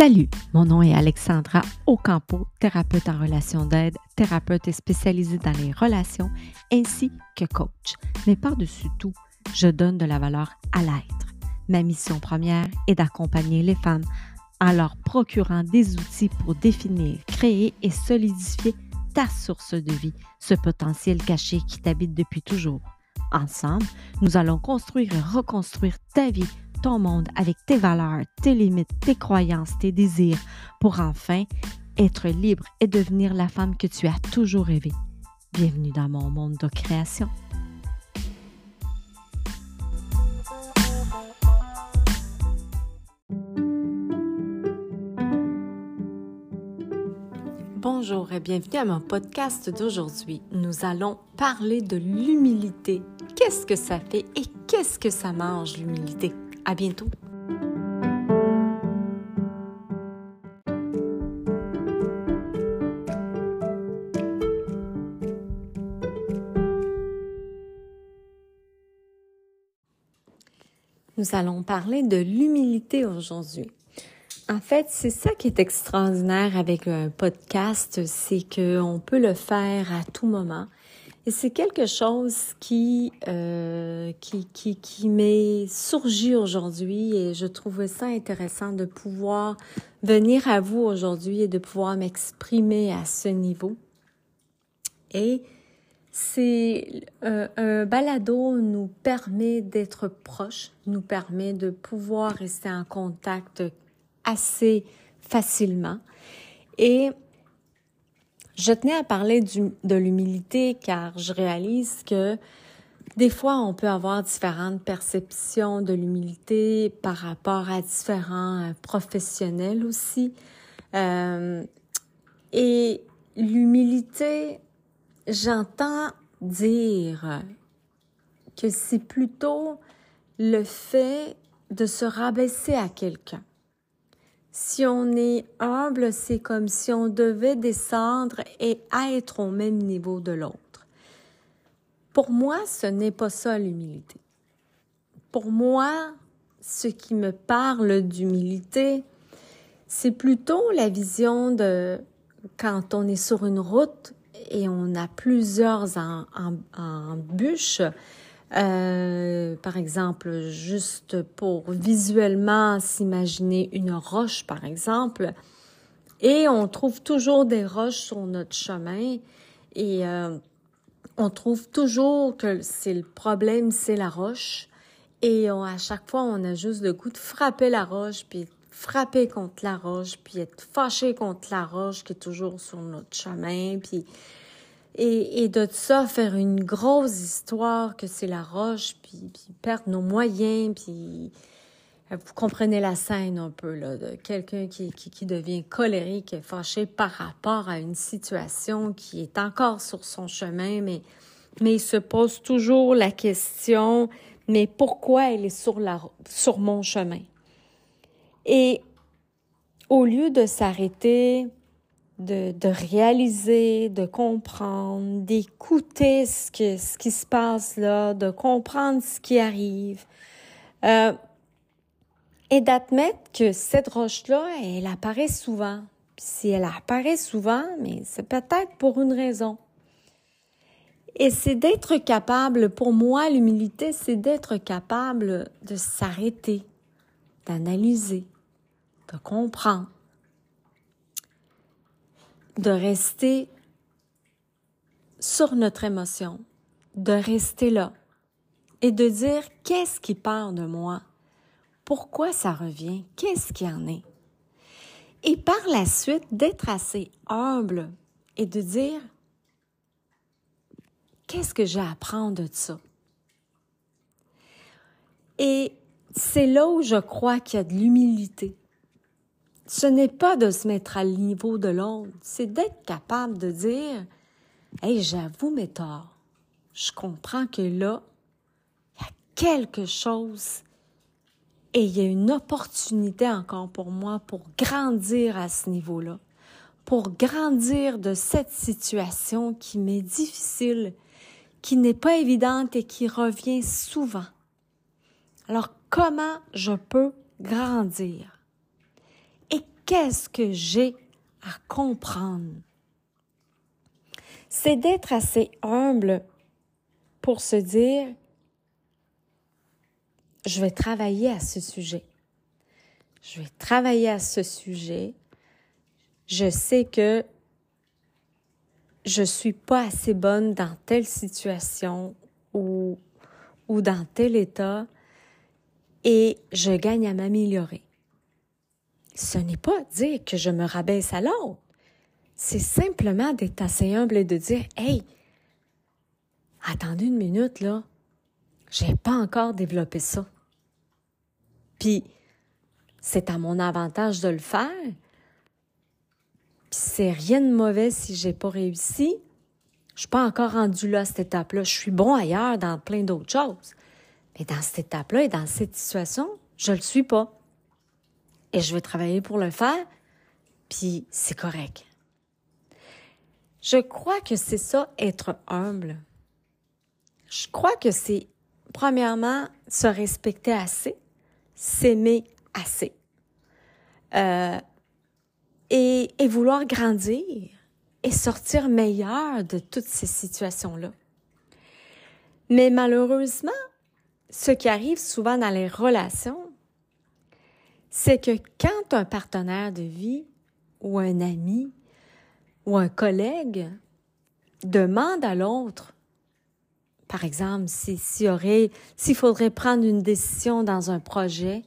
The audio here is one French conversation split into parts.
Salut, mon nom est Alexandra Ocampo, thérapeute en relation d'aide, thérapeute spécialisée dans les relations ainsi que coach. Mais par-dessus tout, je donne de la valeur à l'être. Ma mission première est d'accompagner les femmes en leur procurant des outils pour définir, créer et solidifier ta source de vie, ce potentiel caché qui t'habite depuis toujours. Ensemble, nous allons construire et reconstruire ta vie ton monde avec tes valeurs, tes limites, tes croyances, tes désirs, pour enfin être libre et devenir la femme que tu as toujours rêvé. Bienvenue dans mon monde de création. Bonjour et bienvenue à mon podcast d'aujourd'hui. Nous allons parler de l'humilité. Qu'est-ce que ça fait et qu'est-ce que ça mange l'humilité? À bientôt. Nous allons parler de l'humilité aujourd'hui. En fait, c'est ça qui est extraordinaire avec un podcast, c'est qu'on peut le faire à tout moment. Et c'est quelque chose qui, euh, qui, qui, qui m'est surgi aujourd'hui et je trouvais ça intéressant de pouvoir venir à vous aujourd'hui et de pouvoir m'exprimer à ce niveau. Et c'est euh, un balado nous permet d'être proche, nous permet de pouvoir rester en contact assez facilement. Et je tenais à parler de l'humilité car je réalise que des fois, on peut avoir différentes perceptions de l'humilité par rapport à différents euh, professionnels aussi. Euh, et l'humilité, j'entends dire que c'est plutôt le fait de se rabaisser à quelqu'un. Si on est humble, c'est comme si on devait descendre et être au même niveau de l'autre. Pour moi, ce n'est pas ça l'humilité. Pour moi, ce qui me parle d'humilité, c'est plutôt la vision de quand on est sur une route et on a plusieurs en, en, euh, par exemple, juste pour visuellement s'imaginer une roche, par exemple, et on trouve toujours des roches sur notre chemin et euh, on trouve toujours que c'est le problème, c'est la roche. Et à chaque fois, on a juste le goût de frapper la roche, puis frapper contre la roche, puis être fâché contre la roche qui est toujours sur notre chemin, puis et, de ça, faire une grosse histoire que c'est la roche, puis, puis perdre nos moyens, puis vous comprenez la scène un peu, là, de quelqu'un qui, qui, qui devient colérique et fâché par rapport à une situation qui est encore sur son chemin, mais, mais il se pose toujours la question, mais pourquoi elle est sur, la, sur mon chemin? Et au lieu de s'arrêter de, réaliser, de comprendre, d'écouter ce, que, ce qui se passe là, de comprendre ce qui arrive, euh, et d'admettre que cette roche-là, elle apparaît souvent. Si elle apparaît souvent, mais c'est peut-être pour une raison. Et c'est d'être capable, pour moi, l'humilité, c'est d'être capable de s'arrêter, d'analyser, de comprendre de rester sur notre émotion, de rester là et de dire qu'est-ce qui part de moi, pourquoi ça revient, qu'est-ce qui en est? Et par la suite, d'être assez humble et de dire qu'est-ce que j'ai à apprendre de ça? Et c'est là où je crois qu'il y a de l'humilité ce n'est pas de se mettre à niveau de l'autre, c'est d'être capable de dire Hey, j'avoue mes torts. Je comprends que là, il y a quelque chose et il y a une opportunité encore pour moi pour grandir à ce niveau-là, pour grandir de cette situation qui m'est difficile, qui n'est pas évidente et qui revient souvent. Alors, comment je peux grandir? Qu'est-ce que j'ai à comprendre? C'est d'être assez humble pour se dire, je vais travailler à ce sujet. Je vais travailler à ce sujet. Je sais que je suis pas assez bonne dans telle situation ou, ou dans tel état et je gagne à m'améliorer. Ce n'est pas dire que je me rabaisse à l'autre. C'est simplement d'être assez humble et de dire, hey, attendez une minute, là. J'ai pas encore développé ça. Puis, c'est à mon avantage de le faire. Puis c'est rien de mauvais si j'ai pas réussi. Je suis pas encore rendu là à cette étape-là. Je suis bon ailleurs dans plein d'autres choses. Mais dans cette étape-là et dans cette situation, je le suis pas. Et je vais travailler pour le faire, puis c'est correct. Je crois que c'est ça, être humble. Je crois que c'est, premièrement, se respecter assez, s'aimer assez. Euh, et, et vouloir grandir et sortir meilleur de toutes ces situations-là. Mais malheureusement, ce qui arrive souvent dans les relations, c'est que quand un partenaire de vie ou un ami ou un collègue demande à l'autre, par exemple, s'il aurait, s'il faudrait prendre une décision dans un projet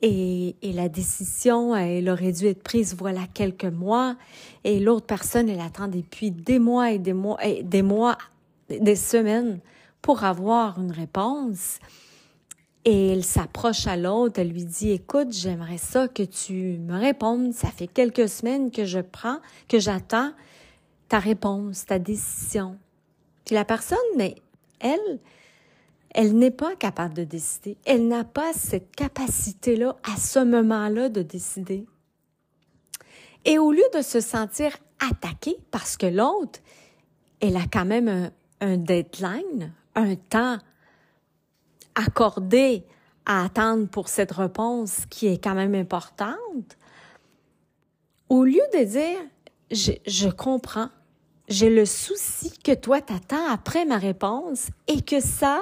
et, la décision, elle aurait dû être prise voilà quelques mois et l'autre personne, elle attend depuis des mois et des mois, et des mois, des semaines pour avoir une réponse. Et elle s'approche à l'autre, elle lui dit, écoute, j'aimerais ça que tu me répondes. Ça fait quelques semaines que je prends, que j'attends ta réponse, ta décision. Puis la personne, mais elle, elle n'est pas capable de décider. Elle n'a pas cette capacité-là à ce moment-là de décider. Et au lieu de se sentir attaquée parce que l'autre, elle a quand même un, un deadline, un temps accordé à attendre pour cette réponse qui est quand même importante, au lieu de dire je, je comprends, j'ai le souci que toi t'attends après ma réponse et que ça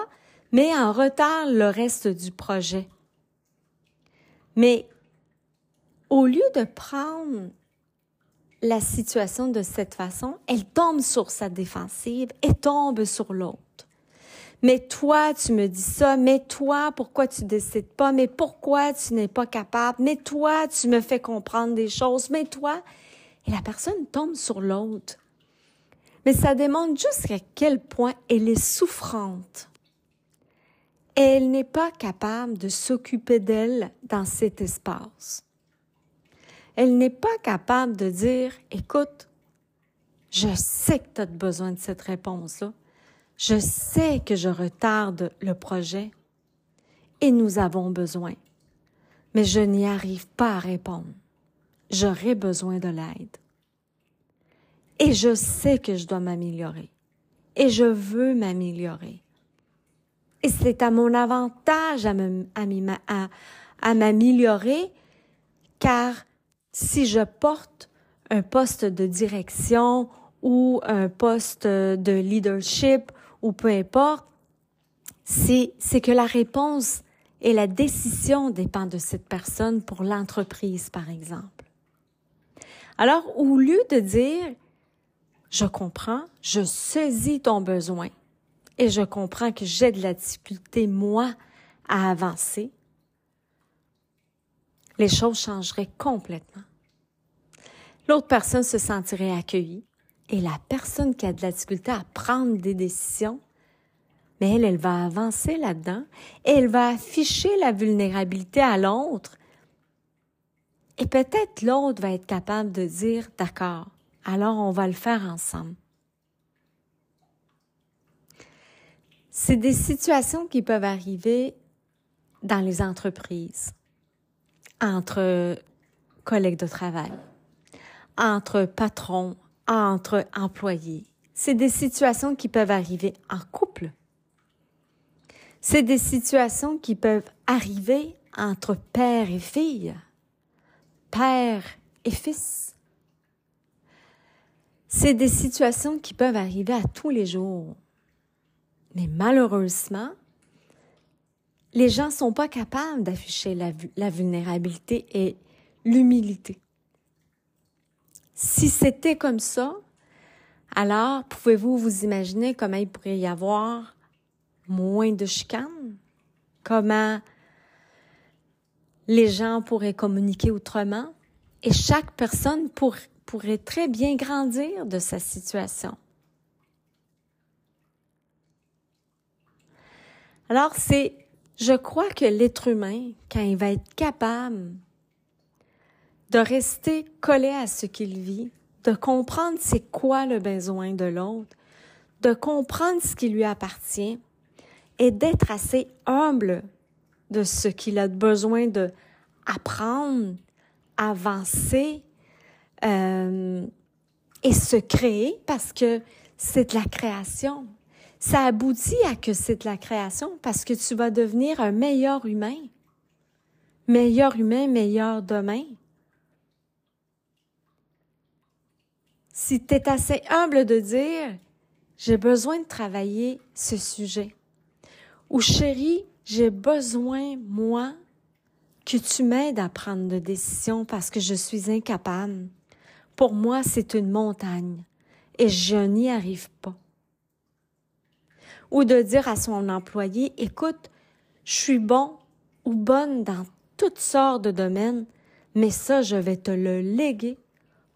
met en retard le reste du projet. Mais au lieu de prendre la situation de cette façon, elle tombe sur sa défensive et tombe sur l'autre. Mais toi, tu me dis ça. Mais toi, pourquoi tu décides pas? Mais pourquoi tu n'es pas capable? Mais toi, tu me fais comprendre des choses. Mais toi, et la personne tombe sur l'autre. Mais ça démontre jusqu'à quel point elle est souffrante. Elle n'est pas capable de s'occuper d'elle dans cet espace. Elle n'est pas capable de dire, écoute, je sais que tu as besoin de cette réponse-là. Je sais que je retarde le projet et nous avons besoin, mais je n'y arrive pas à répondre. J'aurai besoin de l'aide. Et je sais que je dois m'améliorer. Et je veux m'améliorer. Et c'est à mon avantage à, à m'améliorer, car si je porte un poste de direction ou un poste de leadership ou peu importe, c'est, que la réponse et la décision dépend de cette personne pour l'entreprise, par exemple. Alors, au lieu de dire, je comprends, je saisis ton besoin et je comprends que j'ai de la difficulté, moi, à avancer, les choses changeraient complètement. L'autre personne se sentirait accueillie, et la personne qui a de la difficulté à prendre des décisions, mais elle, elle va avancer là-dedans et elle va afficher la vulnérabilité à l'autre. Et peut-être l'autre va être capable de dire, d'accord, alors on va le faire ensemble. C'est des situations qui peuvent arriver dans les entreprises, entre collègues de travail, entre patrons, entre employés. C'est des situations qui peuvent arriver en couple. C'est des situations qui peuvent arriver entre père et fille, père et fils. C'est des situations qui peuvent arriver à tous les jours. Mais malheureusement, les gens ne sont pas capables d'afficher la, la, vulnérabilité et l'humilité. Si c'était comme ça, alors pouvez-vous vous imaginer comment il pourrait y avoir moins de chicanes? Comment les gens pourraient communiquer autrement? Et chaque personne pourrait très bien grandir de sa situation. Alors, c'est, je crois que l'être humain, quand il va être capable de rester collé à ce qu'il vit, de comprendre c'est quoi le besoin de l'autre, de comprendre ce qui lui appartient et d'être assez humble de ce qu'il a besoin de apprendre, avancer euh, et se créer parce que c'est de la création. Ça aboutit à que c'est de la création parce que tu vas devenir un meilleur humain. Meilleur humain, meilleur demain. Si tu es assez humble de dire, j'ai besoin de travailler ce sujet. Ou chérie, j'ai besoin, moi, que tu m'aides à prendre des décisions parce que je suis incapable. Pour moi, c'est une montagne et je n'y arrive pas. Ou de dire à son employé, écoute, je suis bon ou bonne dans toutes sortes de domaines, mais ça, je vais te le léguer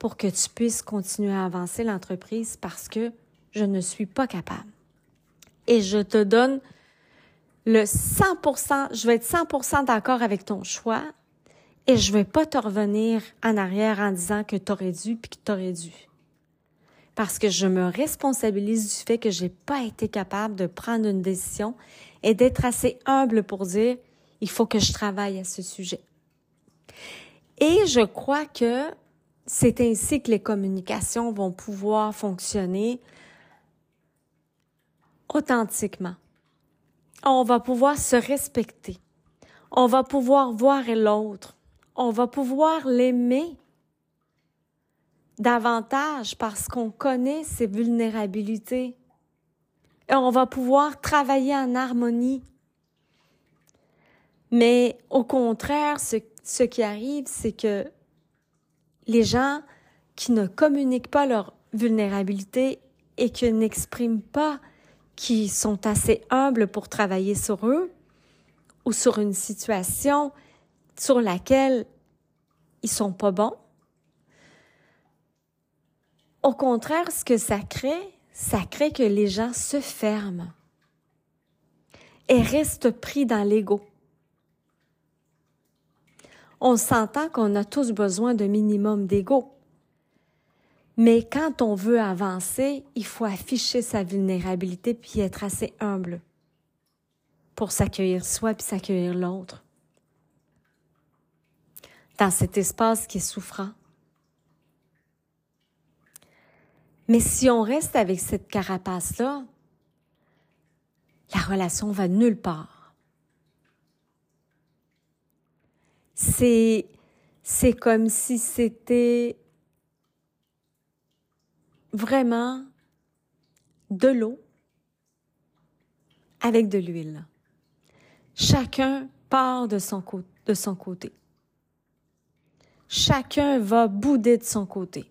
pour que tu puisses continuer à avancer l'entreprise parce que je ne suis pas capable. Et je te donne le 100%, je vais être 100% d'accord avec ton choix et je vais pas te revenir en arrière en disant que tu aurais dû puis que tu aurais dû. Parce que je me responsabilise du fait que j'ai pas été capable de prendre une décision et d'être assez humble pour dire il faut que je travaille à ce sujet. Et je crois que c'est ainsi que les communications vont pouvoir fonctionner authentiquement on va pouvoir se respecter. On va pouvoir voir l'autre. On va pouvoir l'aimer davantage parce qu'on connaît ses vulnérabilités. Et on va pouvoir travailler en harmonie. Mais au contraire, ce, ce qui arrive, c'est que les gens qui ne communiquent pas leur vulnérabilité et qui n'expriment pas qui sont assez humbles pour travailler sur eux ou sur une situation sur laquelle ils sont pas bons. Au contraire, ce que ça crée, ça crée que les gens se ferment et restent pris dans l'ego. On s'entend qu'on a tous besoin d'un minimum d'ego. Mais quand on veut avancer, il faut afficher sa vulnérabilité puis être assez humble pour s'accueillir soi puis s'accueillir l'autre. Dans cet espace qui est souffrant. Mais si on reste avec cette carapace-là, la relation va nulle part. C'est, c'est comme si c'était vraiment de l'eau avec de l'huile. Chacun part de son, côté. Chacun va bouder de son côté.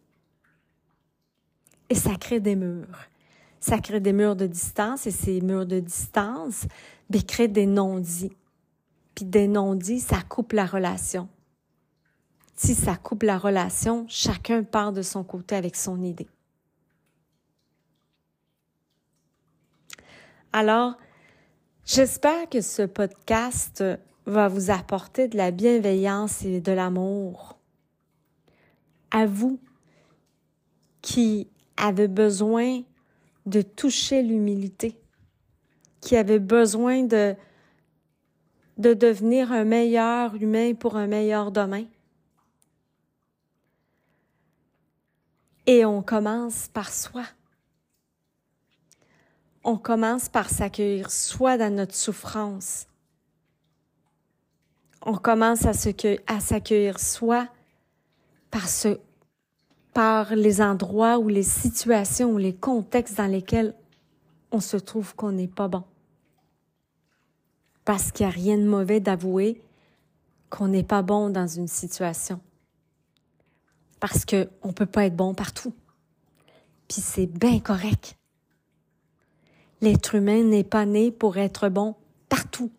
Et ça crée des murs. Ça crée des murs de distance et ces murs de distance ben, créent des non-dits. Puis des non-dits, ça coupe la relation. Si ça coupe la relation, chacun part de son côté avec son idée. Alors, j'espère que ce podcast va vous apporter de la bienveillance et de l'amour. À vous qui avez besoin de toucher l'humilité, qui avez besoin de, de devenir un meilleur humain pour un meilleur demain. Et on commence par soi on commence par s'accueillir soi dans notre souffrance. On commence à s'accueillir soi par ce, par les endroits ou les situations ou les contextes dans lesquels on se trouve qu'on n'est pas bon. Parce qu'il n'y a rien de mauvais d'avouer qu'on n'est pas bon dans une situation. Parce qu'on ne peut pas être bon partout. Puis c'est bien correct. L'être humain n'est pas né pour être bon partout.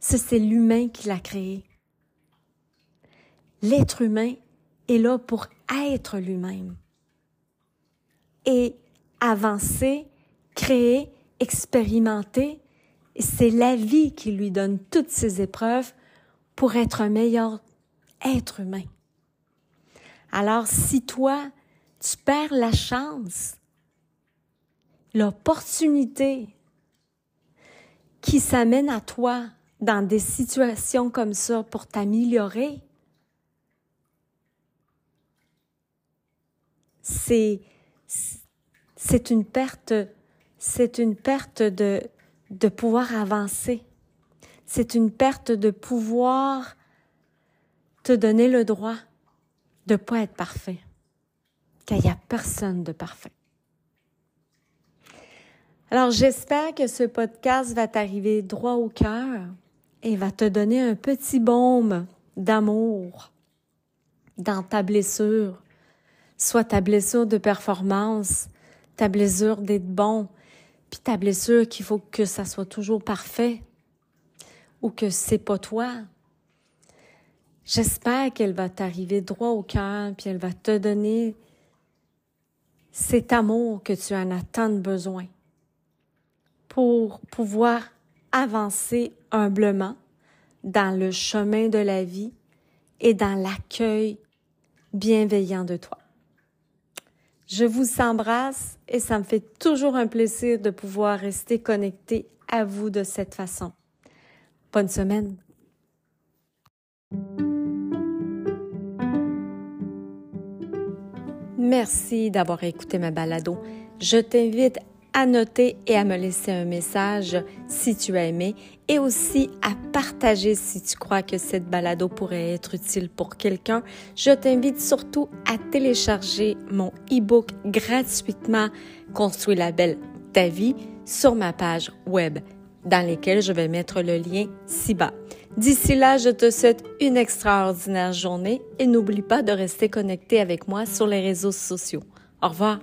C'est l'humain qui l'a créé. L'être humain est là pour être lui-même et avancer, créer, expérimenter. C'est la vie qui lui donne toutes ces épreuves pour être un meilleur être humain. Alors si toi, tu perds la chance, l'opportunité qui s'amène à toi dans des situations comme ça pour t'améliorer, c'est une perte c'est une perte de de pouvoir avancer. C'est une perte de pouvoir te donner le droit de pas être parfait. Car il n'y a personne de parfait. Alors j'espère que ce podcast va t'arriver droit au cœur et va te donner un petit baume d'amour dans ta blessure, soit ta blessure de performance, ta blessure d'être bon, puis ta blessure qu'il faut que ça soit toujours parfait ou que c'est pas toi. J'espère qu'elle va t'arriver droit au cœur, puis elle va te donner cet amour que tu en as tant besoin pour pouvoir avancer humblement dans le chemin de la vie et dans l'accueil bienveillant de toi. Je vous embrasse et ça me fait toujours un plaisir de pouvoir rester connecté à vous de cette façon. Bonne semaine. Merci d'avoir écouté ma balado. Je t'invite à noter et à me laisser un message si tu as aimé et aussi à partager si tu crois que cette balado pourrait être utile pour quelqu'un. Je t'invite surtout à télécharger mon e-book gratuitement Construire la belle ta vie sur ma page web dans laquelle je vais mettre le lien ci-bas. D'ici là, je te souhaite une extraordinaire journée et n'oublie pas de rester connecté avec moi sur les réseaux sociaux. Au revoir.